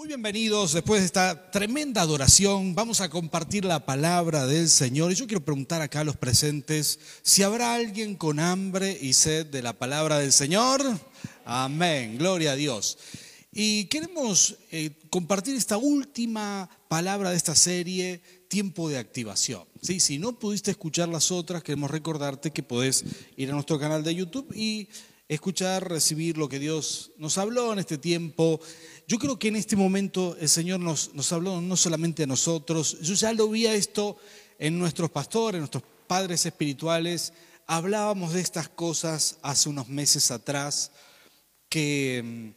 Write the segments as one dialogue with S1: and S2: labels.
S1: Muy bienvenidos, después de esta tremenda adoración, vamos a compartir la palabra del Señor. Y yo quiero preguntar acá a los presentes si habrá alguien con hambre y sed de la palabra del Señor. Amén, gloria a Dios. Y queremos eh, compartir esta última palabra de esta serie, tiempo de activación. ¿Sí? Si no pudiste escuchar las otras, queremos recordarte que podés ir a nuestro canal de YouTube y escuchar, recibir lo que Dios nos habló en este tiempo. Yo creo que en este momento el Señor nos, nos habló no solamente a nosotros, yo ya lo vi esto en nuestros pastores, en nuestros padres espirituales. Hablábamos de estas cosas hace unos meses atrás, que,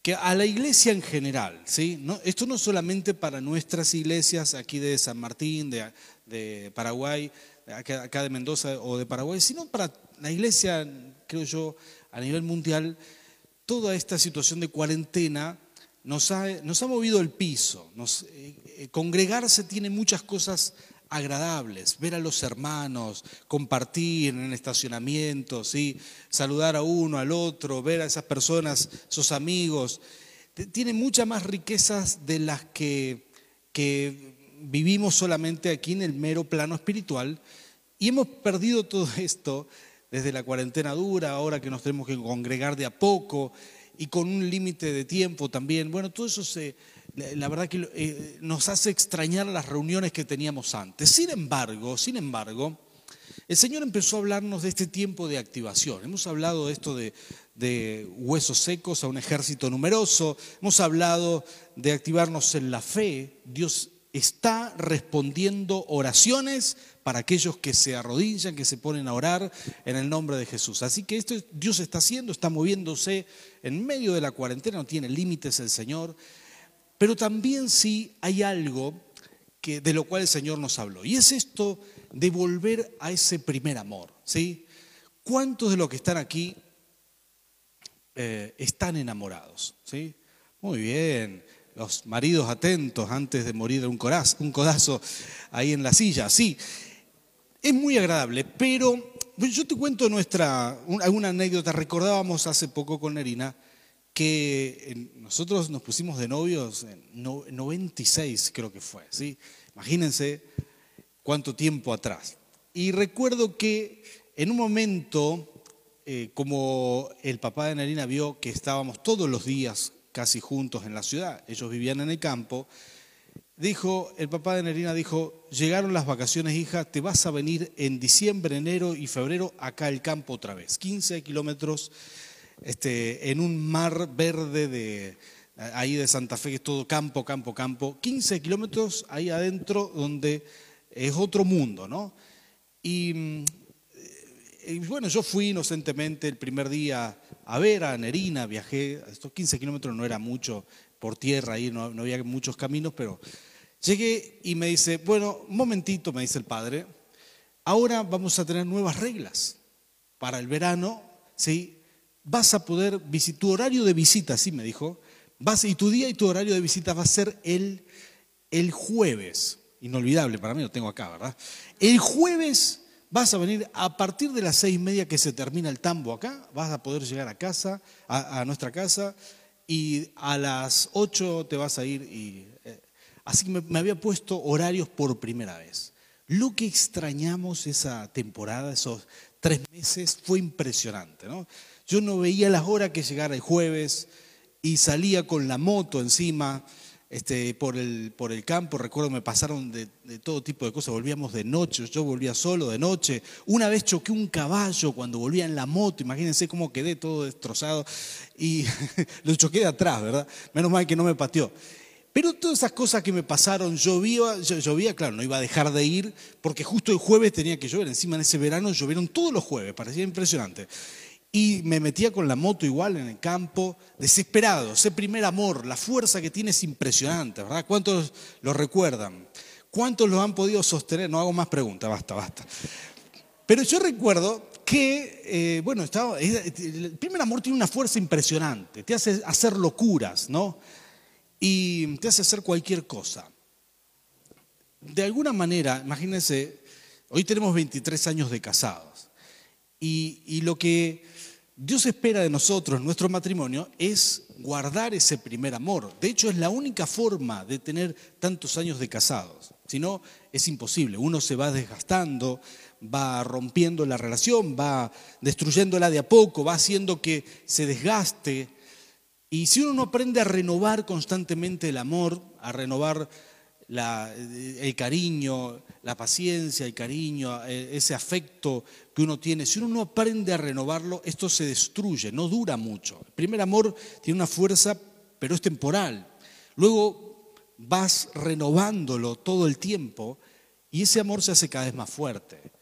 S1: que a la iglesia en general, ¿sí? No, esto no solamente para nuestras iglesias aquí de San Martín, de, de Paraguay, acá de Mendoza o de Paraguay, sino para la iglesia, creo yo, a nivel mundial, toda esta situación de cuarentena nos ha, movido el piso. Eh, eh, congregarse tiene muchas cosas agradables, ver a los hermanos, compartir en el estacionamiento, ¿sí? saludar a uno, al otro, ver a esas personas, esos amigos. Tiene muchas más riquezas de las que vivimos solamente aquí en el mero plano espiritual y hemos perdido todo esto desde la cuarentena dura, ahora que nos tenemos que congregar de a poco y con un límite de tiempo también. Bueno, todo eso se, la verdad que eh, nos hace extrañar las reuniones que teníamos antes. Sin embargo, sin embargo, el Señor empezó a hablarnos de este tiempo de activación. Hemos hablado de esto de, de huesos secos a un ejército numeroso, hemos hablado de activarnos en la fe. Dios está respondiendo oraciones para aquellos que se arrodillan, que se ponen a orar en el nombre de Jesús. Así que esto Dios está haciendo, está moviéndose en medio de la cuarentena, no tiene límites el Señor, pero también sí hay algo que, de lo cual el Señor nos habló, y es esto de volver a ese primer amor. ¿sí? ¿Cuántos de los que están aquí eh, están enamorados? ¿sí? Muy bien los maridos atentos antes de morir un, corazo, un codazo ahí en la silla. Sí, es muy agradable, pero yo te cuento nuestra, alguna anécdota. Recordábamos hace poco con Nerina que nosotros nos pusimos de novios en 96, creo que fue. ¿sí? Imagínense cuánto tiempo atrás. Y recuerdo que en un momento, eh, como el papá de Nerina vio que estábamos todos los días casi juntos en la ciudad, ellos vivían en el campo, dijo, el papá de Nerina dijo, llegaron las vacaciones, hija, te vas a venir en diciembre, enero y febrero acá al campo otra vez, 15 kilómetros este, en un mar verde de ahí de Santa Fe, que es todo campo, campo, campo, 15 kilómetros ahí adentro donde es otro mundo, ¿no? Y, bueno, yo fui inocentemente el primer día a ver a Nerina, viajé, estos 15 kilómetros no era mucho por tierra, ahí no, había muchos caminos, pero llegué y me dice, bueno, un momentito, me dice el padre, ahora vamos a tener nuevas reglas para el verano, ¿sí? Vas a poder, tu horario de visita, sí me dijo, vas, y tu día y tu horario de visita va a ser el, el jueves, inolvidable para mí, lo tengo acá, ¿verdad? El jueves Vas a venir a partir de las seis y media que se termina el tambo acá, vas a poder llegar a casa, a, nuestra casa, y a las ocho te vas a ir. Y, eh, así que me, había puesto horarios por primera vez. Lo que extrañamos esa temporada, esos tres meses, fue impresionante. ¿no? Yo no veía las horas que llegara el jueves y salía con la moto encima este, por, el, por el campo, recuerdo me pasaron de, todo tipo de cosas, volvíamos de noche, yo volvía solo de noche, una vez choqué un caballo cuando volvía en la moto, imagínense cómo quedé todo destrozado. Y lo choqué de atrás, ¿verdad? Menos mal que no me pateó. Pero todas esas cosas que me pasaron, llovía, llovía, claro, no iba a dejar de ir, porque justo el jueves tenía que llover, encima en ese verano llovieron todos los jueves, parecía impresionante y me metía con la moto igual en el campo, desesperado. Ese primer amor, la fuerza que tiene es impresionante, ¿verdad? ¿Cuántos lo recuerdan? ¿Cuántos lo han podido sostener? No hago más preguntas, basta, basta. Pero yo recuerdo que, eh, bueno, estaba, el primer amor tiene una fuerza impresionante, te hace hacer locuras, ¿no? Y te hace hacer cualquier cosa. De alguna manera, imagínense, hoy tenemos 23 años de casados. Y, y lo que Dios espera de nosotros, nuestro matrimonio, es guardar ese primer amor. De hecho, es la única forma de tener tantos años de casados. Si no, es imposible. Uno se va desgastando, va rompiendo la relación, va destruyéndola de a poco, va haciendo que se desgaste. Y si uno no aprende a renovar constantemente el amor, a renovar el cariño, la paciencia, el cariño, eh, ese afecto que uno tiene, si uno no aprende a renovarlo, esto se destruye, no dura mucho. El primer amor tiene una fuerza, pero es temporal. Luego vas renovándolo todo el tiempo y ese amor se hace cada vez más fuerte.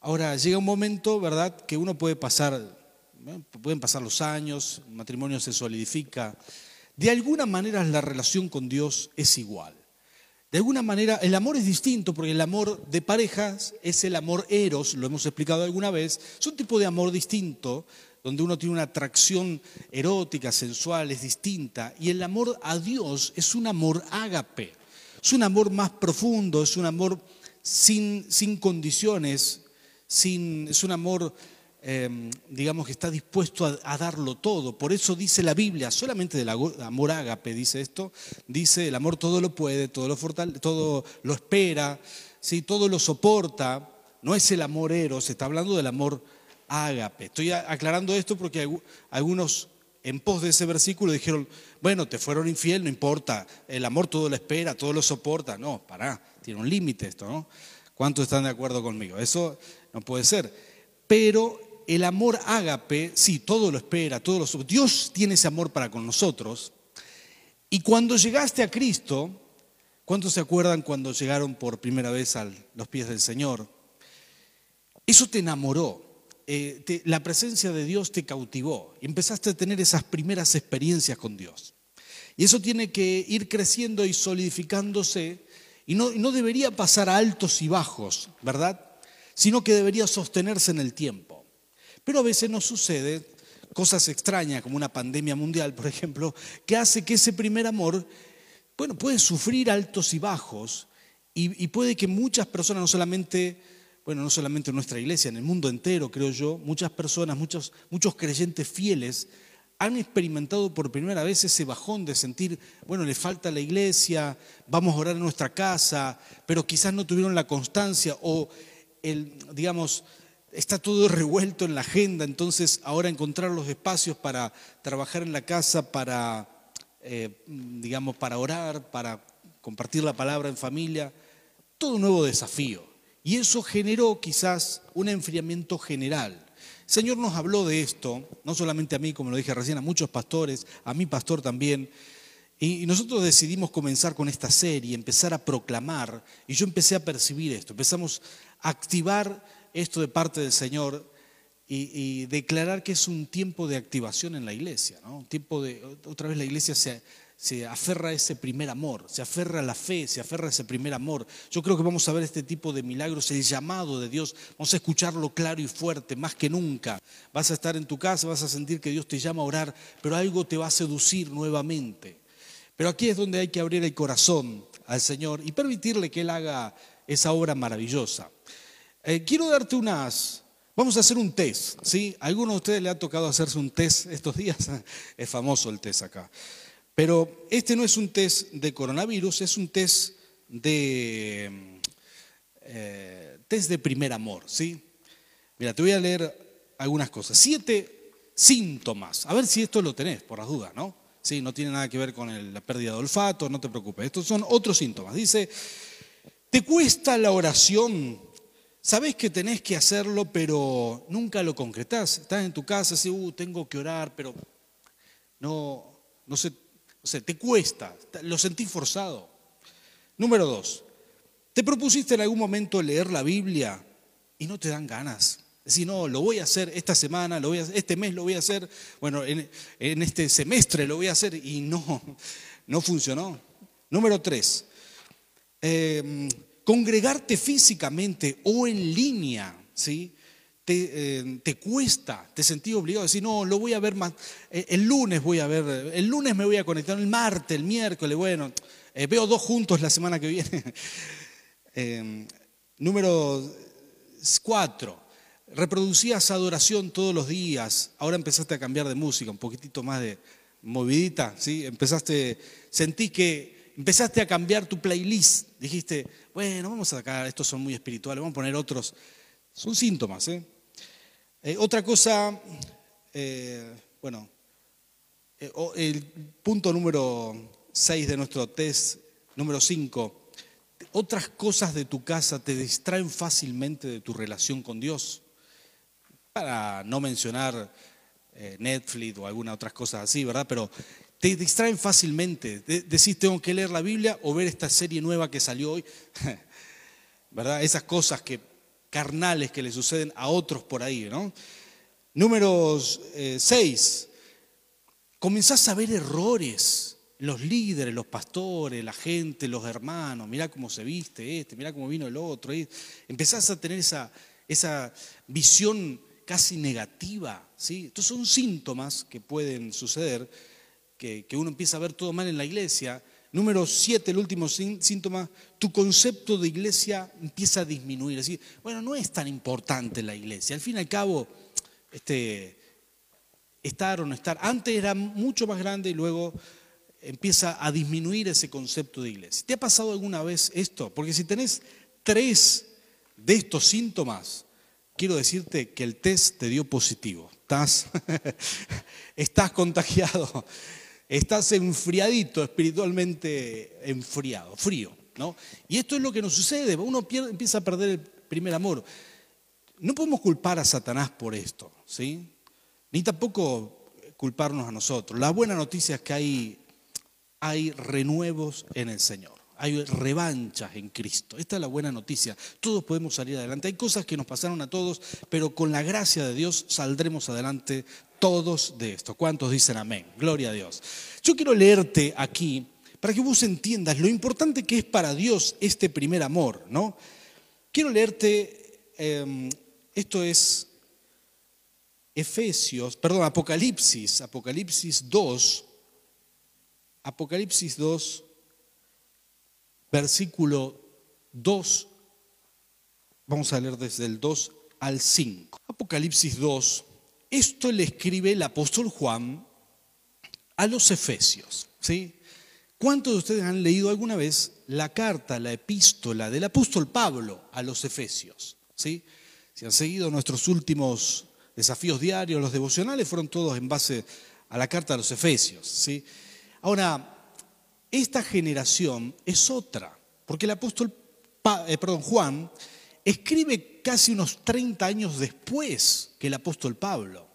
S1: Ahora, llega un momento, ¿verdad?, que uno puede pasar, pueden pasar los años, el matrimonio se solidifica. De alguna manera la relación con Dios es igual. De alguna manera, el amor es distinto porque el amor de parejas es el amor eros, lo hemos explicado alguna vez, es un tipo de amor distinto, donde uno tiene una atracción erótica, sensual, es distinta, y el amor a Dios es un amor ágape, es un amor más profundo, es un amor sin, sin condiciones, sin, es un amor Em, digamos que está dispuesto a, darlo todo. Por eso dice la Biblia, solamente del amor ágape dice esto, dice el amor todo lo puede, todo lo fortalece, todo lo espera, ¿sí? todo lo soporta. No es el amor eros, está hablando del amor ágape. Estoy aclarando esto porque algunos en pos de ese versículo dijeron, bueno, te fueron infiel, no importa, el amor todo lo espera, todo lo soporta. No, pará, tiene un límite esto, ¿no? ¿Cuántos están de acuerdo conmigo? Eso no puede ser. Pero el amor ágape, sí, todo lo espera, todo lo Dios tiene ese amor para con nosotros. Y cuando llegaste a Cristo, ¿cuántos se acuerdan cuando llegaron por primera vez a los pies del Señor? Eso te enamoró. Eh, la presencia de Dios te cautivó y empezaste a tener esas primeras experiencias con Dios. Y eso tiene que ir creciendo y solidificándose y no, no debería pasar a altos y bajos, ¿verdad? Sino que debería sostenerse en el tiempo. Pero a veces nos sucede cosas extrañas, como una pandemia mundial, por ejemplo, que hace que ese primer amor, bueno, puede sufrir altos y bajos y, puede que muchas personas, no solamente, bueno, no solamente en nuestra iglesia, en el mundo entero, creo yo, muchas personas, muchos, muchos creyentes fieles, han experimentado por primera vez ese bajón de sentir, bueno, le falta la iglesia, vamos a orar en nuestra casa, pero quizás no tuvieron la constancia o el, digamos, está todo revuelto en la agenda, entonces ahora encontrar los espacios para trabajar en la casa, para, eh, digamos, para orar, para compartir la palabra en familia, todo un nuevo desafío. Y eso generó quizás un enfriamiento general. El Señor nos habló de esto, no solamente a mí, como lo dije recién, a muchos pastores, a mi pastor también. Y nosotros decidimos comenzar con esta serie, empezar a proclamar, y yo empecé a percibir esto, empezamos a activar esto de parte del Señor y, declarar que es un tiempo de activación en la iglesia, ¿no? Un tiempo de, otra vez la iglesia se, se aferra a ese primer amor, se aferra a la fe, se aferra a ese primer amor. Yo creo que vamos a ver este tipo de milagros, el llamado de Dios, vamos a escucharlo claro y fuerte, más que nunca. Vas a estar en tu casa, vas a sentir que Dios te llama a orar, pero algo te va a seducir nuevamente. Pero aquí es donde hay que abrir el corazón al Señor y permitirle que Él haga esa obra maravillosa. Eh, quiero darte unas, vamos a hacer un test, ¿sí? ¿A alguno de ustedes le ha tocado hacerse un test estos días? Es famoso el test acá. Pero este no es un test de coronavirus, es un test de, eh, test de primer amor, ¿sí? Mira, te voy a leer algunas cosas. Siete síntomas. A ver si esto lo tenés, por las dudas, ¿no? Sí, no tiene nada que ver con la pérdida de olfato, no te preocupes. Estos son otros síntomas. Dice, ¿te cuesta la oración Sabés que tenés que hacerlo, pero nunca lo concretás. Estás en tu casa, así, uh, tengo que orar, pero no, no sé, te cuesta, lo sentís forzado. Número dos, te propusiste en algún momento leer la Biblia y no te dan ganas. Decir, no, lo voy a hacer esta semana, lo voy a, este mes lo voy a hacer, bueno, en, este semestre lo voy a hacer y no, no funcionó. Número tres, eh, Congregarte físicamente o en línea, ¿sí? Te, eh, cuesta, te sentís obligado a decir, no, lo voy a ver más, eh, el lunes voy a ver, el lunes me voy a conectar, el martes, el miércoles, bueno, eh, veo dos juntos la semana que viene. número cuatro, reproducías adoración todos los días, ahora empezaste a cambiar de música, un poquitito más de movidita, ¿sí? Empezaste, sentí que empezaste a cambiar tu playlist, dijiste, bueno, vamos a sacar, estos son muy espirituales, vamos a poner otros, son síntomas, ¿eh? eh otra cosa, eh, bueno, eh, el punto número 6 de nuestro test, número 5, otras cosas de tu casa te distraen fácilmente de tu relación con Dios. Para no mencionar Netflix o alguna otras cosas así, ¿verdad? Pero te distraen fácilmente. Decís, tengo que leer la Biblia o ver esta serie nueva que salió hoy. ¿Verdad? Esas cosas que, carnales que le suceden a otros por ahí, ¿no? Número 6. Eh, comenzás a ver errores los líderes, los pastores, la gente, los hermanos, mira cómo se viste este, mira cómo vino el otro. Empezás a tener esa, esa visión casi negativa. ¿sí? Estos son síntomas que pueden suceder, que, uno empieza a ver todo mal en la iglesia. Número siete, el último síntoma, tu concepto de iglesia empieza a disminuir. Así, bueno, no es tan importante la iglesia. Al fin y al cabo, este, estar o no estar. Antes era mucho más grande y luego empieza a disminuir ese concepto de iglesia. ¿Te ha pasado alguna vez esto? Porque si tenés tres de estos síntomas, quiero decirte que el test te dio positivo. Estás, estás contagiado, estás enfriadito, espiritualmente enfriado, frío. ¿no? Y esto es lo que nos sucede, uno empieza a perder el primer amor. No podemos culpar a Satanás por esto, ¿sí? Ni tampoco culparnos a nosotros. La buena noticia es que hay hay renuevos en el Señor. Hay revanchas en Cristo. Esta es la buena noticia. Todos podemos salir adelante. Hay cosas que nos pasaron a todos, pero con la gracia de Dios saldremos adelante todos de esto. ¿Cuántos dicen amén? Gloria a Dios. Yo quiero leerte aquí para que vos entiendas lo importante que es para Dios este primer amor, ¿no? Quiero leerte, em, esto es Efesios, perdón, Apocalipsis, Apocalipsis 2, Apocalipsis 2, versículo 2, vamos a leer desde el 2 al 5. Apocalipsis 2, esto le escribe el apóstol Juan a los Efesios. ¿sí? ¿Cuántos de ustedes han leído alguna vez la carta, la epístola del apóstol Pablo a los Efesios? ¿sí? Si han seguido nuestros últimos desafíos diarios, los devocionales fueron todos en base a la carta a los Efesios. ¿sí? Ahora, esta generación es otra, porque el apóstol eh, Juan escribe casi unos 30 años después que el apóstol Pablo,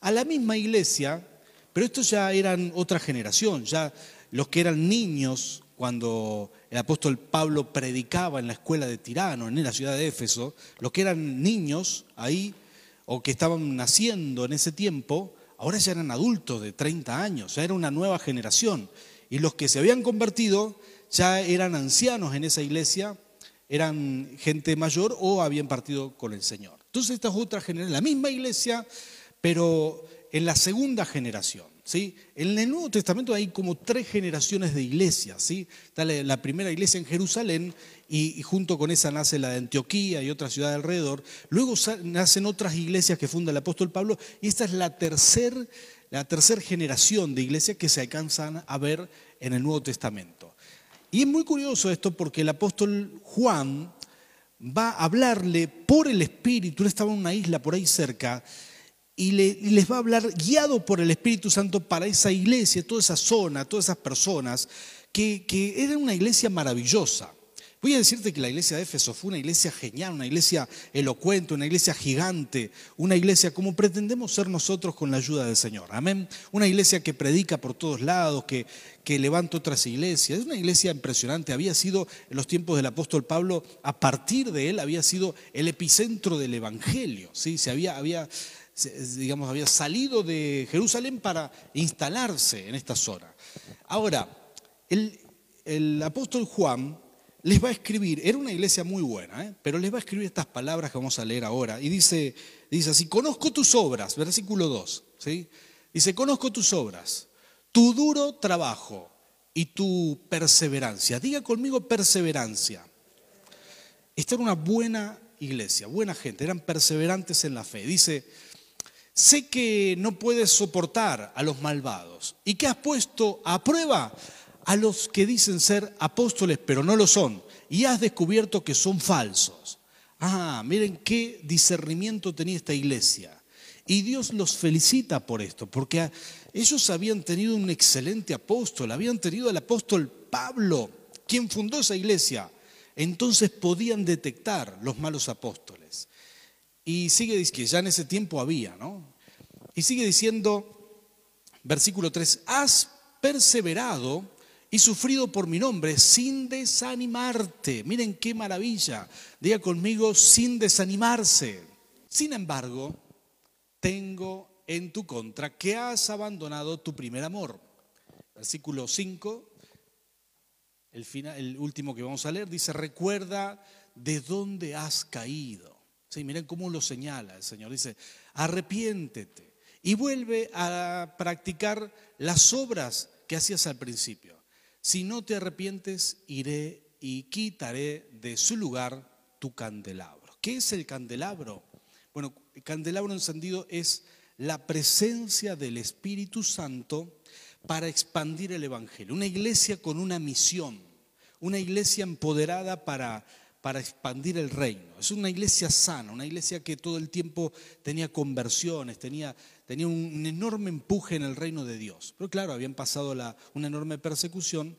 S1: a la misma iglesia, pero estos ya eran otra generación, ya los que eran niños cuando el apóstol Pablo predicaba en la escuela de Tirano, en la ciudad de Éfeso, los que eran niños ahí o que estaban naciendo en ese tiempo, ahora ya eran adultos de 30 años, ya era una nueva generación. Y los que se habían convertido ya eran ancianos en esa iglesia, eran gente mayor o habían partido con el Señor. Entonces esta es otra generación, la misma iglesia, pero en la segunda generación. ¿sí? En el Nuevo Testamento hay como tres generaciones de iglesias. ¿sí? La primera iglesia en Jerusalén y, junto con esa nace la de Antioquía y otra ciudad alrededor. Luego nacen otras iglesias que funda el apóstol Pablo y esta es la tercera la tercera generación de iglesias que se alcanzan a ver en el Nuevo Testamento. Y es muy curioso esto porque el apóstol Juan va a hablarle por el Espíritu, él estaba en una isla por ahí cerca, y, les va a hablar guiado por el Espíritu Santo para esa iglesia, toda esa zona, todas esas personas, que, que era una iglesia maravillosa. Voy a decirte que la iglesia de Éfeso fue una iglesia genial, una iglesia elocuente, una iglesia gigante, una iglesia como pretendemos ser nosotros con la ayuda del Señor. Amén. Una iglesia que predica por todos lados, que, que levanta otras iglesias. Es una iglesia impresionante. Había sido en los tiempos del apóstol Pablo, a partir de él, había sido el epicentro del evangelio. ¿sí? Se había, había digamos, había salido de Jerusalén para instalarse en esta zona. Ahora, el, apóstol Juan les va a escribir, era una iglesia muy buena, ¿eh? pero les va a escribir estas palabras que vamos a leer ahora. Y dice, dice así, conozco tus obras, versículo 2, ¿sí? Dice, conozco tus obras, tu duro trabajo y tu perseverancia. Diga conmigo perseverancia. Esta era una buena iglesia, buena gente, eran perseverantes en la fe. Dice, sé que no puedes soportar a los malvados y que has puesto a prueba a los que dicen ser apóstoles pero no lo son y has descubierto que son falsos. Ah, miren qué discernimiento tenía esta iglesia. Y Dios los felicita por esto, porque ellos habían tenido un excelente apóstol, habían tenido al apóstol Pablo, quien fundó esa iglesia. Entonces podían detectar los malos apóstoles. Y sigue diciendo, que ya en ese tiempo había, ¿no? Y sigue diciendo, versículo 3, has perseverado y sufrido por mi nombre sin desanimarte. Miren qué maravilla. Diga conmigo, sin desanimarse. Sin embargo, tengo en tu contra que has abandonado tu primer amor. Versículo 5, el, el último que vamos a leer, dice, recuerda de dónde has caído. Sí, miren cómo lo señala el Señor. Dice, arrepiéntete y vuelve a practicar las obras que hacías al principio. Si no te arrepientes, iré y quitaré de su lugar tu candelabro. ¿Qué es el candelabro? Bueno, el candelabro encendido es la presencia del Espíritu Santo para expandir el Evangelio. Una iglesia con una misión, una iglesia empoderada para, para expandir el reino. Es una iglesia sana, una iglesia que todo el tiempo tenía conversiones, tenía tenía un enorme empuje en el reino de Dios. Pero claro, habían pasado una enorme persecución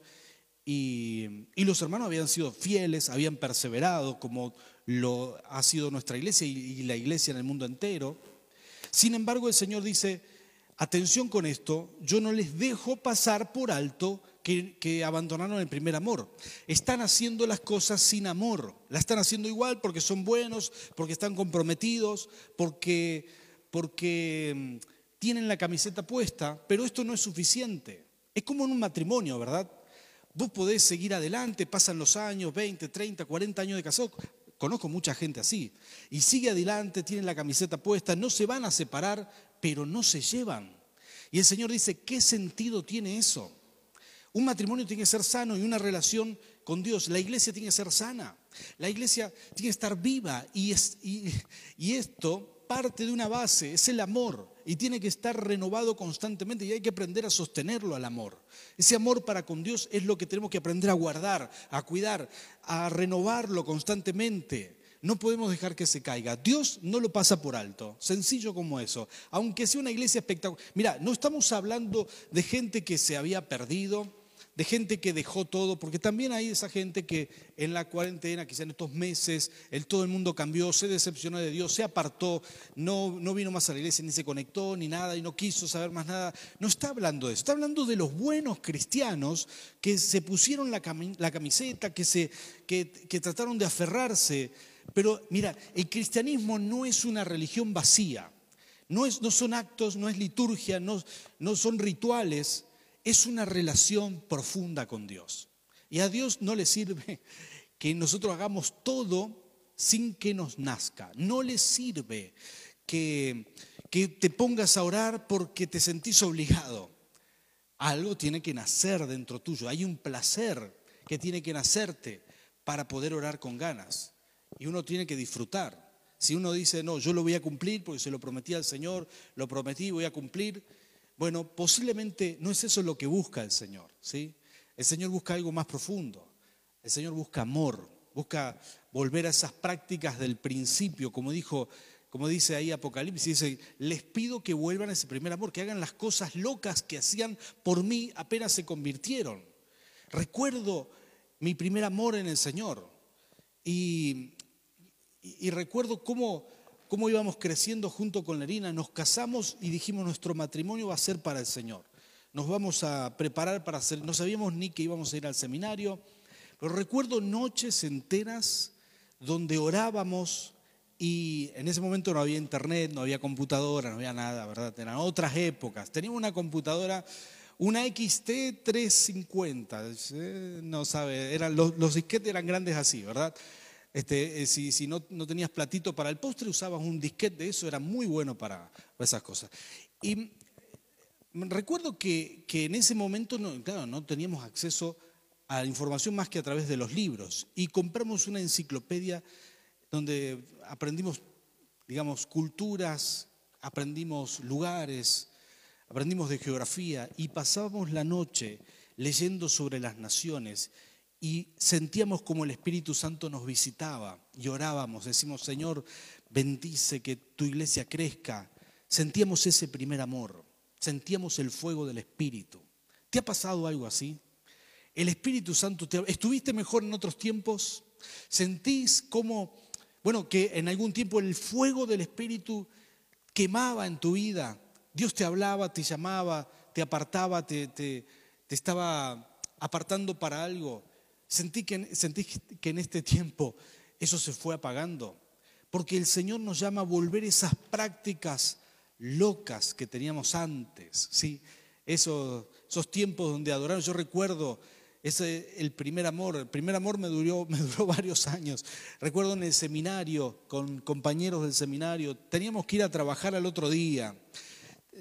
S1: y, los hermanos habían sido fieles, habían perseverado como lo ha sido nuestra iglesia y, la iglesia en el mundo entero. Sin embargo, el Señor dice, atención con esto, yo no les dejo pasar por alto que, abandonaron el primer amor. Están haciendo las cosas sin amor. La están haciendo igual porque son buenos, porque están comprometidos, porque porque mm, tienen la camiseta puesta, pero esto no es suficiente. Es como en un matrimonio, ¿verdad? Vos podés seguir adelante, pasan los años, 20, 30, 40 años de casado. Conozco mucha gente así. Y sigue adelante, tienen la camiseta puesta, no se van a separar, pero no se llevan. Y el Señor dice, ¿qué sentido tiene eso? Un matrimonio tiene que ser sano y una relación con Dios. La iglesia tiene que ser sana. La iglesia tiene que estar viva. Y, esto parte de una base, es el amor, y tiene que estar renovado constantemente y hay que aprender a sostenerlo al amor. Ese amor para con Dios es lo que tenemos que aprender a guardar, a cuidar, a renovarlo constantemente. No podemos dejar que se caiga. Dios no lo pasa por alto, sencillo como eso. Aunque sea una iglesia espectacular. Mira, no estamos hablando de gente que se había perdido, de gente que dejó todo, porque también hay esa gente que en la cuarentena, quizá en estos meses, el, todo el mundo cambió, se decepcionó de Dios, se apartó, no, no vino más a la iglesia, ni se conectó, ni nada, y no quiso saber más nada. No está hablando de eso, está hablando de los buenos cristianos que se pusieron la, camiseta, que, se, que, trataron de aferrarse. Pero mira, el cristianismo no es una religión vacía, no, es, no son actos, no es liturgia, no, no son rituales es una relación profunda con Dios. Y a Dios no le sirve que nosotros hagamos todo sin que nos nazca. No le sirve que, que te pongas a orar porque te sentís obligado. Algo tiene que nacer dentro tuyo. Hay un placer que tiene que nacerte para poder orar con ganas. Y uno tiene que disfrutar. Si uno dice, no, yo lo voy a cumplir porque se lo prometí al Señor, lo prometí, voy a cumplir, bueno, posiblemente no es eso lo que busca el Señor, ¿sí? El Señor busca algo más profundo. El Señor busca amor, busca volver a esas prácticas del principio, como dijo, como dice ahí Apocalipsis, dice, les pido que vuelvan a ese primer amor, que hagan las cosas locas que hacían por mí apenas se convirtieron. Recuerdo mi primer amor en el Señor y, y recuerdo cómo cómo íbamos creciendo junto con Lerina, nos casamos y dijimos nuestro matrimonio va a ser para el Señor. Nos vamos a preparar para hacer, no sabíamos ni que íbamos a ir al seminario, pero recuerdo noches enteras donde orábamos y en ese momento no había internet, no había computadora, no había nada, ¿verdad? Eran otras épocas. Teníamos una computadora, una XT 350, eh, no sabe, eran, los, los disquetes eran grandes así, ¿verdad? Este, eh, si, no, tenías platito para el postre, usabas un disquete de eso, era muy bueno para, esas cosas. Y recuerdo que, en ese momento, no, claro, no teníamos acceso a la información más que a través de los libros. Y compramos una enciclopedia donde aprendimos, digamos, culturas, aprendimos lugares, aprendimos de geografía y pasábamos la noche leyendo sobre las naciones y sentíamos como el Espíritu Santo nos visitaba y orábamos, decimos, Señor, bendice que tu iglesia crezca. Sentíamos ese primer amor, sentíamos el fuego del Espíritu. ¿Te ha pasado algo así? El Espíritu Santo, te... ¿estuviste mejor en otros tiempos? ¿Sentís como, bueno, que en algún tiempo el fuego del Espíritu quemaba en tu vida? Dios te hablaba, te llamaba, te apartaba, te, te, te estaba apartando para algo. Sentí que, sentí que en este tiempo eso se fue apagando, porque el Señor nos llama a volver esas prácticas locas que teníamos antes, ¿sí? Esos, esos tiempos donde adoraron, yo recuerdo ese, el primer amor, el primer amor me duró, me duró varios años. Recuerdo en el seminario, con compañeros del seminario, teníamos que ir a trabajar al otro día.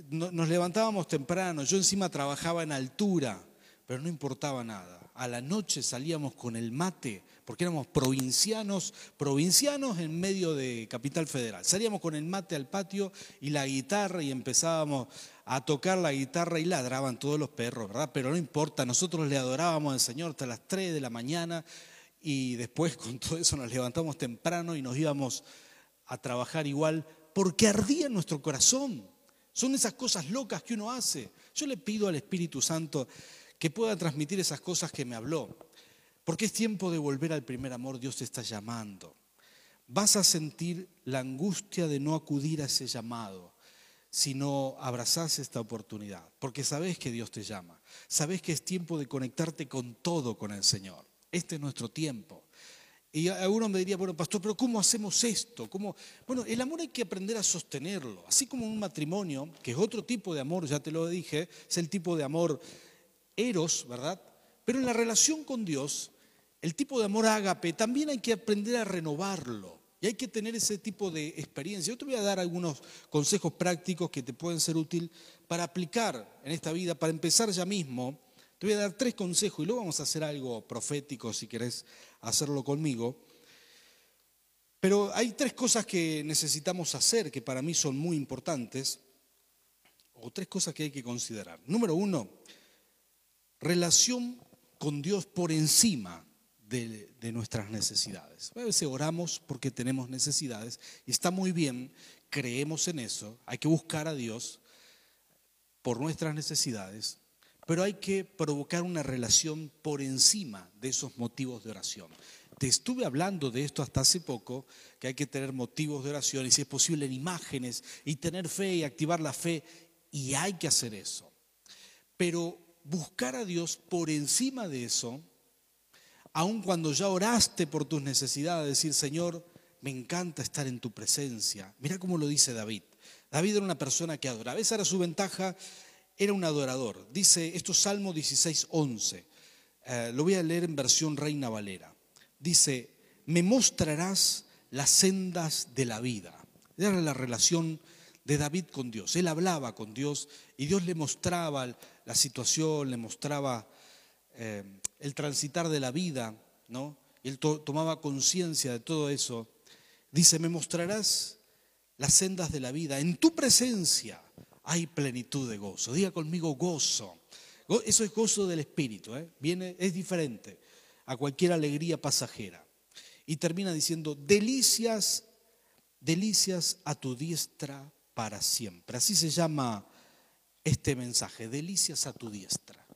S1: Nos levantábamos temprano, yo encima trabajaba en altura, pero no importaba nada a la noche salíamos con el mate, porque éramos provincianos, provincianos en medio de Capital Federal. Salíamos con el mate al patio y la guitarra y empezábamos a tocar la guitarra y ladraban todos los perros, ¿verdad? Pero no importa, nosotros le adorábamos al Señor hasta las 3 de la mañana y después con todo eso nos levantamos temprano y nos íbamos a trabajar igual porque ardía en nuestro corazón. Son esas cosas locas que uno hace. Yo le pido al Espíritu Santo que pueda transmitir esas cosas que me habló. Porque es tiempo de volver al primer amor, Dios te está llamando. Vas a sentir la angustia de no acudir a ese llamado si no abrazás esta oportunidad, porque sabes que Dios te llama, sabes que es tiempo de conectarte con todo con el Señor. Este es nuestro tiempo. Y alguno me diría, bueno, pastor, pero ¿cómo hacemos esto? ¿Cómo? Bueno, el amor hay que aprender a sostenerlo, así como un matrimonio, que es otro tipo de amor, ya te lo dije, es el tipo de amor eros, ¿verdad? Pero en la relación con Dios, el tipo de amor ágape, también hay que aprender a renovarlo. Y hay que tener ese tipo de experiencia. Yo te voy a dar algunos consejos prácticos que te pueden ser útil para aplicar en esta vida. Para empezar ya mismo, te voy a dar tres consejos y luego vamos a hacer algo profético si querés hacerlo conmigo. Pero hay tres cosas que necesitamos hacer que para mí son muy importantes, o tres cosas que hay que considerar. Número uno, relación con Dios por encima de, nuestras necesidades. A veces oramos porque tenemos necesidades y está muy bien, creemos en eso, hay que buscar a Dios por nuestras necesidades, pero hay que provocar una relación por encima de esos motivos de oración. Te estuve hablando de esto hasta hace poco, que hay que tener motivos de oración y si es posible en imágenes y tener fe y activar la fe, y hay que hacer eso. Pero buscar a Dios por encima de eso, aun cuando ya oraste por tus necesidades, decir, Señor, me encanta estar en tu presencia. Mira cómo lo dice David. David era una persona que adoraba. Esa era su ventaja, era un adorador. Dice, esto es Salmo 16, 11. Eh, lo voy a leer en versión Reina Valera. Dice, me mostrarás las sendas de la vida. Era la relación de David con Dios. Él hablaba con Dios y Dios le mostraba la situación, le mostraba eh, el transitar de la vida, ¿no? Y él tomaba conciencia de todo eso. Dice, me mostrarás las sendas de la vida. En tu presencia hay plenitud de gozo. Diga conmigo gozo. Eso es gozo del espíritu. ¿eh? Viene, es diferente a cualquier alegría pasajera. Y termina diciendo, delicias, delicias a tu diestra para siempre. Así se llama este mensaje, delicias a tu diestra.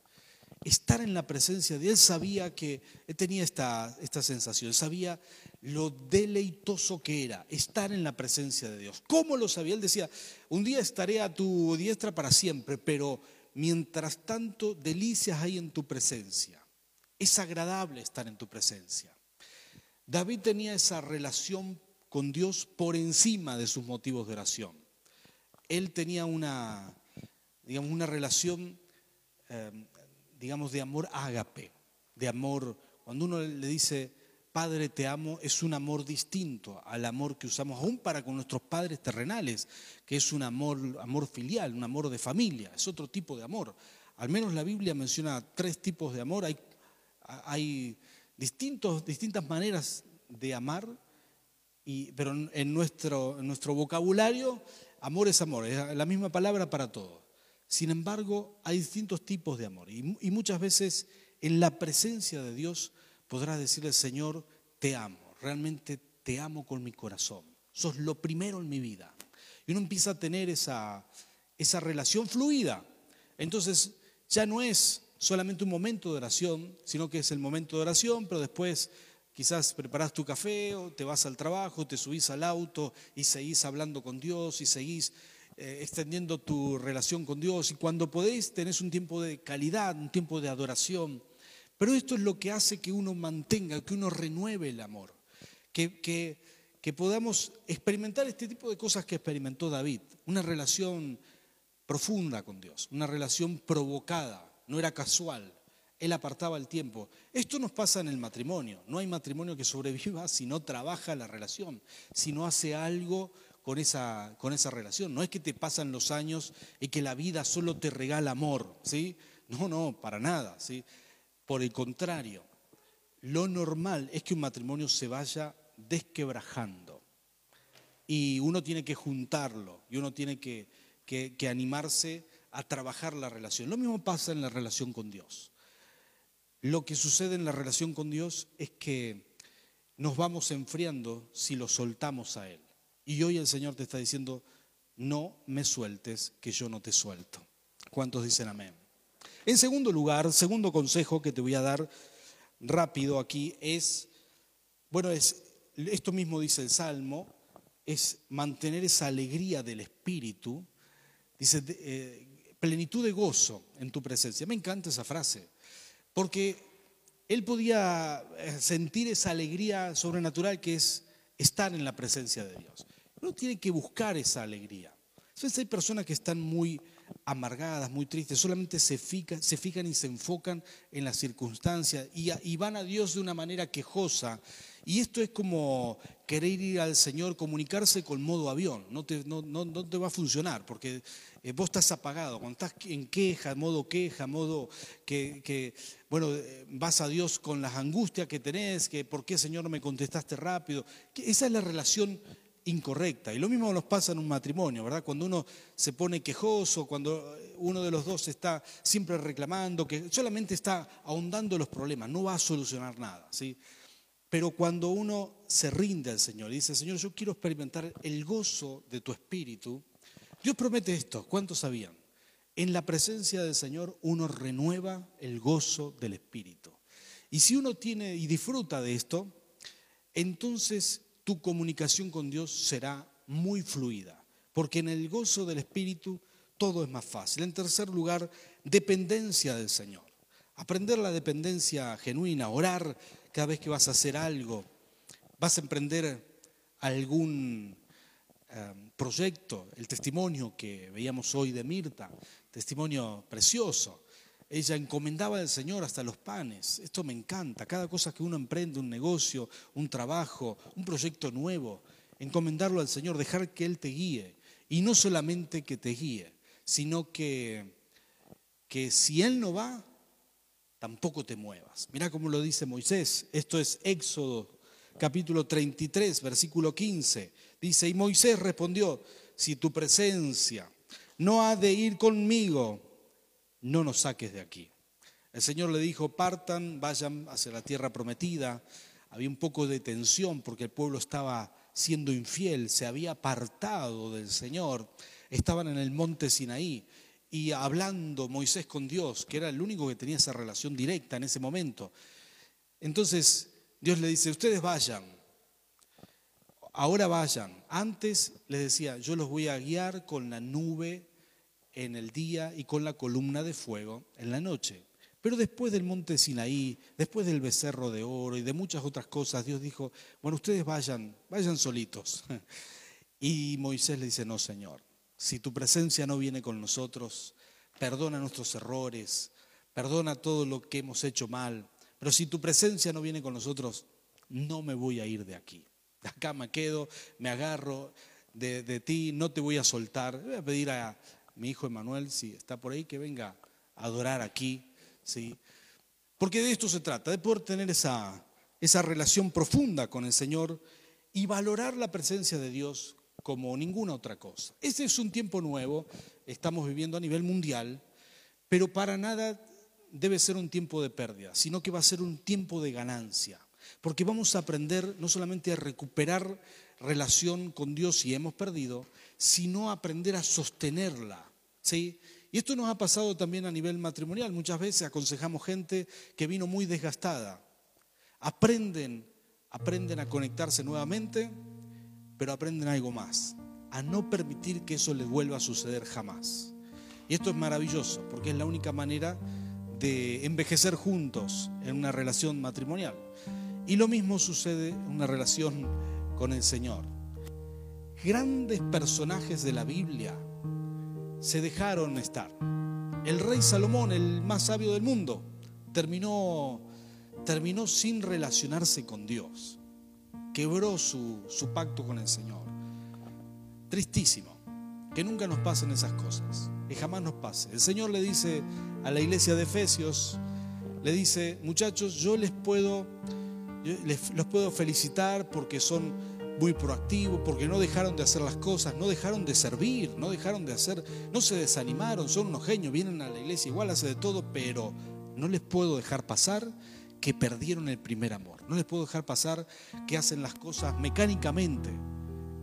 S1: Estar en la presencia de Él sabía que tenía esta, esta sensación, sabía lo deleitoso que era estar en la presencia de Dios. ¿Cómo lo sabía? Él decía, un día estaré a tu diestra para siempre, pero mientras tanto delicias hay en tu presencia. Es agradable estar en tu presencia. David tenía esa relación con Dios por encima de sus motivos de oración él tenía una, digamos, una relación, eh, digamos, de amor ágape, de amor, cuando uno le dice, Padre, te amo, es un amor distinto al amor que usamos aún para con nuestros padres terrenales, que es un amor, amor filial, un amor de familia, es otro tipo de amor. Al menos la Biblia menciona tres tipos de amor, hay, hay distintos, distintas maneras de amar pero en nuestro, en nuestro vocabulario, amor es amor, es la misma palabra para todo. Sin embargo, hay distintos tipos de amor y, muchas veces en la presencia de Dios podrás decirle, Señor, te amo, realmente te amo con mi corazón, sos lo primero en mi vida. Y uno empieza a tener esa, esa relación fluida. Entonces ya no es solamente un momento de oración, sino que es el momento de oración, pero después quizás preparás tu café o te vas al trabajo, te subís al auto y seguís hablando con Dios y seguís eh, extendiendo tu relación con Dios. Y cuando podéis tenés un tiempo de calidad, un tiempo de adoración. Pero esto es lo que hace que uno mantenga, que uno renueve el amor, que, que, que podamos experimentar este tipo de cosas que experimentó David, una relación profunda con Dios, una relación provocada, no era casual, él apartaba el tiempo. Esto nos pasa en el matrimonio, no hay matrimonio que sobreviva si no trabaja la relación, si no hace algo con esa, con esa relación. No es que te pasan los años y que la vida solo te regala amor, ¿sí? No, no, para nada, ¿sí? Por el contrario, lo normal es que un matrimonio se vaya desquebrajando y uno tiene que juntarlo y uno tiene que, que animarse a trabajar la relación. Lo mismo pasa en la relación con Dios. Lo que sucede en la relación con Dios es que nos vamos enfriando si lo soltamos a Él. Y hoy el Señor te está diciendo, no me sueltes, que yo no te suelto. ¿Cuántos dicen amén? En segundo lugar, segundo consejo que te voy a dar rápido aquí es, bueno, es, esto mismo dice el Salmo, es mantener esa alegría del Espíritu, dice, eh, plenitud de gozo en tu presencia. Me encanta esa frase, porque él podía eh, sentir esa alegría sobrenatural que es estar en la presencia de Dios. Uno tiene que buscar esa alegría. Entonces hay personas que están muy amargadas, muy tristes, solamente se, fijan y se enfocan en las circunstancias y, van a Dios de una manera quejosa. Y esto es como querer ir al Señor, comunicarse con modo avión. No te, va a funcionar porque eh, vos estás apagado. Cuando estás en queja, modo queja, modo que, que, bueno, eh, vas a Dios con las angustias que tenés, que por qué Señor no me contestaste rápido. esa es la relación incorrecta. Y lo mismo nos pasa en un matrimonio, ¿verdad? Cuando uno se pone quejoso, cuando uno de los dos está siempre reclamando, que solamente está ahondando los problemas, no va a solucionar nada, ¿sí? Pero cuando uno se rinde al Señor y dice, Señor, yo quiero experimentar el gozo de tu espíritu, Dios promete esto, ¿cuántos sabían? En la presencia del Señor uno renueva el gozo del espíritu. Y si uno tiene y disfruta de esto, entonces tu comunicación con Dios será muy fluida, porque en el gozo del Espíritu todo es más fácil. En tercer lugar, dependencia del Señor. Aprender la dependencia genuina, orar cada vez que vas a hacer algo, vas a emprender algún eh, proyecto, el testimonio que veíamos hoy de Mirta, testimonio precioso. Ella encomendaba al Señor hasta los panes. Esto me encanta. Cada cosa que uno emprende, un negocio, un trabajo, un proyecto nuevo, encomendarlo al Señor, dejar que Él te guíe. Y no solamente que te guíe, sino que, que si Él no va, tampoco te muevas. Mira cómo lo dice Moisés. Esto es Éxodo capítulo 33, versículo 15. Dice, y Moisés respondió, si tu presencia no ha de ir conmigo, no nos saques de aquí. El Señor le dijo, partan, vayan hacia la tierra prometida. Había un poco de tensión porque el pueblo estaba siendo infiel, se había apartado del Señor. Estaban en el monte Sinaí y hablando Moisés con Dios, que era el único que tenía esa relación directa en ese momento. Entonces Dios le dice, ustedes vayan, ahora vayan. Antes les decía, yo los voy a guiar con la nube en el día y con la columna de fuego en la noche. Pero después del monte Sinaí, después del becerro de oro y de muchas otras cosas, Dios dijo, bueno, ustedes vayan, vayan solitos. Y Moisés le dice, no, Señor, si tu presencia no viene con nosotros, perdona nuestros errores, perdona todo lo que hemos hecho mal, pero si tu presencia no viene con nosotros, no me voy a ir de aquí. Acá me quedo, me agarro de, de ti, no te voy a soltar. Voy a pedir a, mi hijo Emanuel, si está por ahí, que venga a adorar aquí, ¿sí? Porque de esto se trata, de poder tener esa, esa relación profunda con el Señor y valorar la presencia de Dios como ninguna otra cosa. Este es un tiempo nuevo, estamos viviendo a nivel mundial, pero para nada debe ser un tiempo de pérdida, sino que va a ser un tiempo de ganancia, porque vamos a aprender no solamente a recuperar relación con Dios si hemos perdido, sino a aprender a sostenerla. ¿Sí? Y esto nos ha pasado también a nivel matrimonial. Muchas veces aconsejamos gente que vino muy desgastada. Aprenden, aprenden a conectarse nuevamente, pero aprenden algo más, a no permitir que eso les vuelva a suceder jamás. Y esto es maravilloso, porque es la única manera de envejecer juntos en una relación matrimonial. Y lo mismo sucede en una relación con el Señor. Grandes personajes de la Biblia se dejaron estar. El rey Salomón, el más sabio del mundo, terminó, terminó sin relacionarse con Dios. Quebró su, su pacto con el Señor. Tristísimo. Que nunca nos pasen esas cosas. Que jamás nos pase. El Señor le dice a la iglesia de Efesios, le dice, muchachos, yo les puedo, les, los puedo felicitar porque son muy proactivos, porque no dejaron de hacer las cosas, no dejaron de servir, no dejaron de hacer, no se desanimaron, son unos genios, vienen a la iglesia igual, hace de todo, pero no les puedo dejar pasar que perdieron el primer amor. No les puedo dejar pasar que hacen las cosas mecánicamente,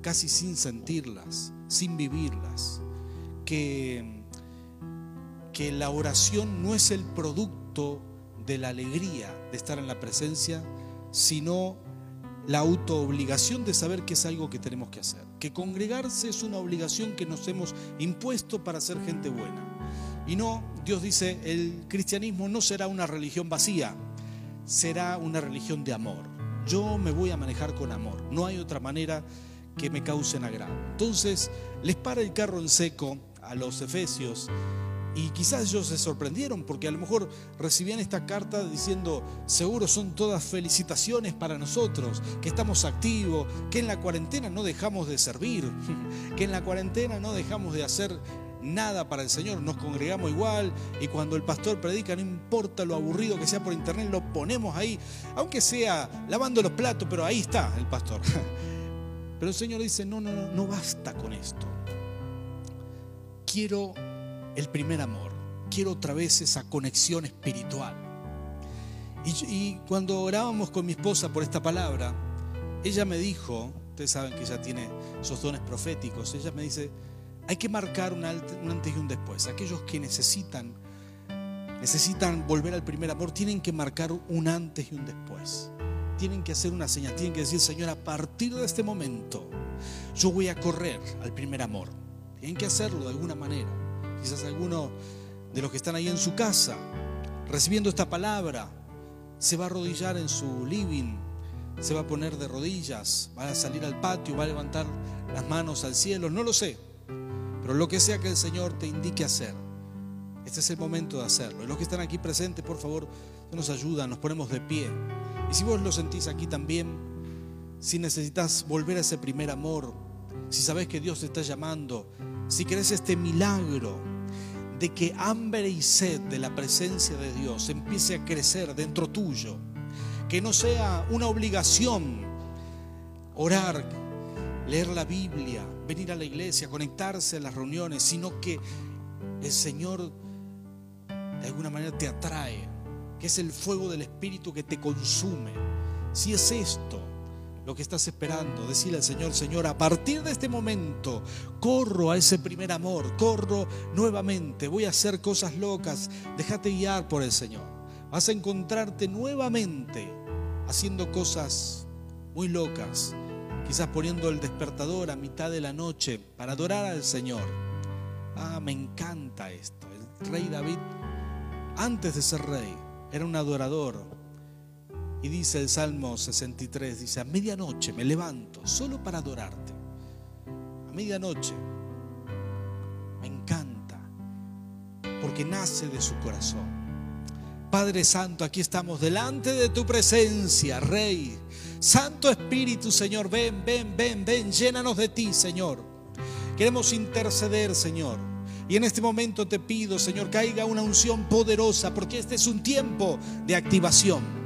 S1: casi sin sentirlas, sin vivirlas. Que, que la oración no es el producto de la alegría de estar en la presencia, sino la autoobligación de saber que es algo que tenemos que hacer. Que congregarse es una obligación que nos hemos impuesto para ser gente buena. Y no, Dios dice, el cristianismo no será una religión vacía, será una religión de amor. Yo me voy a manejar con amor. No hay otra manera que me causen agrado. Entonces, les para el carro en seco a los efesios y quizás ellos se sorprendieron porque a lo mejor recibían esta carta diciendo, seguro son todas felicitaciones para nosotros, que estamos activos, que en la cuarentena no dejamos de servir, que en la cuarentena no dejamos de hacer nada para el Señor, nos congregamos igual y cuando el pastor predica, no importa lo aburrido que sea por internet, lo ponemos ahí, aunque sea lavando los platos, pero ahí está el pastor. Pero el Señor dice, no, no, no, no basta con esto. Quiero el primer amor. Quiero otra vez esa conexión espiritual. Y, cuando orábamos con mi esposa por esta palabra, ella me dijo, ustedes saben que ella tiene esos dones proféticos, ella me dice, hay que marcar un, antes y un después. Aquellos que necesitan, necesitan volver al primer amor, tienen que marcar un antes y un después. Tienen que hacer una señal, tienen que decir, Señor, a partir de este momento, yo voy a correr al primer amor. Tienen que hacerlo de alguna manera. Quizás alguno de los que están ahí en su casa, recibiendo esta palabra, se va a arrodillar en su living, se va a poner de rodillas, va a salir al patio, va a levantar las manos al cielo, no lo sé. Pero lo que sea que el Señor te indique hacer, este es el momento de hacerlo. Y los que están aquí presentes, por favor, nos ayudan, nos ponemos de pie. Y si vos lo sentís aquí también, si necesitas volver a ese primer amor, si sabes que Dios te está llamando, si querés este milagro, de que hambre y sed de la presencia de Dios empiece a crecer dentro tuyo. Que no sea una obligación orar, leer la Biblia, venir a la iglesia, conectarse a las reuniones, sino que el Señor de alguna manera te atrae, que es el fuego del Espíritu que te consume. Si es esto, lo que estás esperando. Decirle al Señor, Señor, a partir de este momento corro a ese primer amor, corro nuevamente, voy a hacer cosas locas, déjate guiar por el Señor. Vas a encontrarte nuevamente haciendo cosas muy locas, quizás poniendo el despertador a mitad de la noche para adorar al Señor. Ah, me encanta esto. El rey David, antes de ser rey, era un adorador, y dice el Salmo 63, dice, a medianoche me levanto solo para adorarte. A medianoche me encanta porque nace de su corazón. Padre Santo, aquí estamos delante de tu presencia, Rey. Santo Espíritu, Señor, ven, ven, ven, ven, llénanos de ti, Señor. Queremos interceder, Señor. Y en este momento te pido, Señor, haya una unción poderosa, porque este es un tiempo de activación.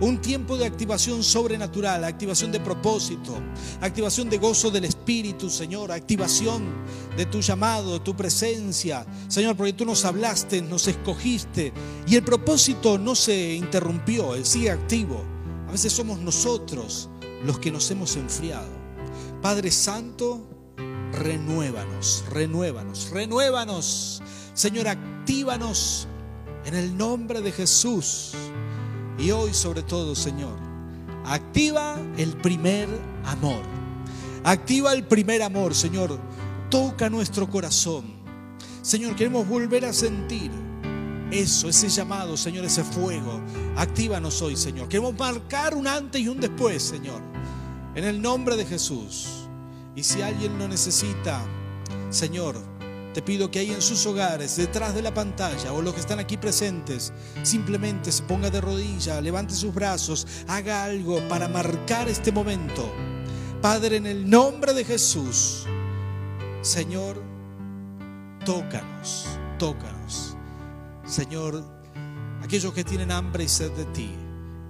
S1: Un tiempo de activación sobrenatural, activación de propósito, activación de gozo del Espíritu, Señor, activación de tu llamado, de tu presencia. Señor, porque tú nos hablaste, nos escogiste y el propósito no se interrumpió, él sigue activo. A veces somos nosotros los que nos hemos enfriado. Padre Santo, renuévanos, renuévanos, renuévanos. Señor, actívanos en el nombre de Jesús. Y hoy sobre todo, Señor, activa el primer amor. Activa el primer amor, Señor. Toca nuestro corazón. Señor, queremos volver a sentir eso, ese llamado, Señor, ese fuego. Actívanos hoy, Señor. Queremos marcar un antes y un después, Señor. En el nombre de Jesús. Y si alguien lo necesita, Señor, te pido que ahí en sus hogares, detrás de la pantalla o los que están aquí presentes, simplemente se ponga de rodilla, levante sus brazos, haga algo para marcar este momento. Padre, en el nombre de Jesús, Señor, tócanos, tócanos. Señor, aquellos que tienen hambre y sed de ti,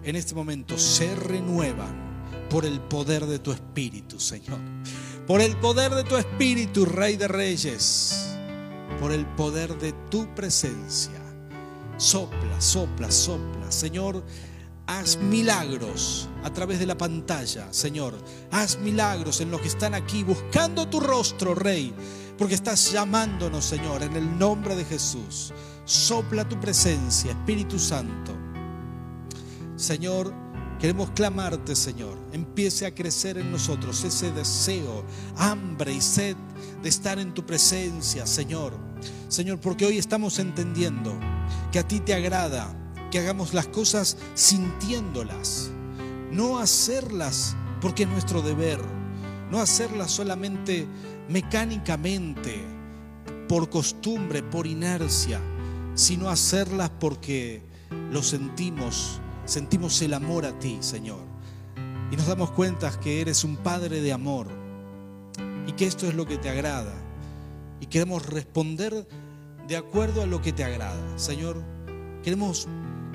S1: en este momento se renuevan por el poder de tu Espíritu, Señor. Por el poder de tu Espíritu, Rey de Reyes por el poder de tu presencia. Sopla, sopla, sopla. Señor, haz milagros a través de la pantalla, Señor. Haz milagros en los que están aquí buscando tu rostro, Rey, porque estás llamándonos, Señor, en el nombre de Jesús. Sopla tu presencia, Espíritu Santo. Señor, queremos clamarte, Señor. Empiece a crecer en nosotros ese deseo, hambre y sed de estar en tu presencia, Señor. Señor, porque hoy estamos entendiendo que a ti te agrada que hagamos las cosas sintiéndolas, no hacerlas porque es nuestro deber, no hacerlas solamente mecánicamente, por costumbre, por inercia, sino hacerlas porque lo sentimos, sentimos el amor a ti, Señor. Y nos damos cuenta que eres un Padre de amor y que esto es lo que te agrada. Y queremos responder de acuerdo a lo que te agrada. Señor, queremos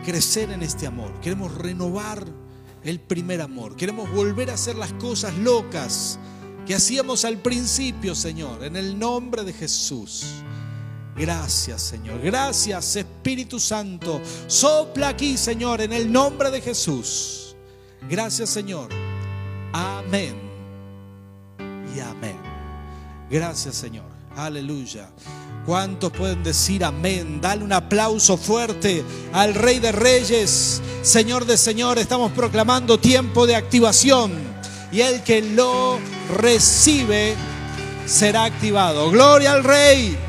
S1: crecer en este amor, queremos renovar el primer amor, queremos volver a hacer las cosas locas que hacíamos al principio, Señor, en el nombre de Jesús. Gracias, Señor. Gracias, Espíritu Santo. Sopla aquí, Señor, en el nombre de Jesús. Gracias, Señor. Amén y amén. Gracias Señor. Aleluya. ¿Cuántos pueden decir amén? Dale un aplauso fuerte al Rey de Reyes, Señor de Señor. Estamos proclamando tiempo de activación y el que lo recibe será activado. Gloria al Rey.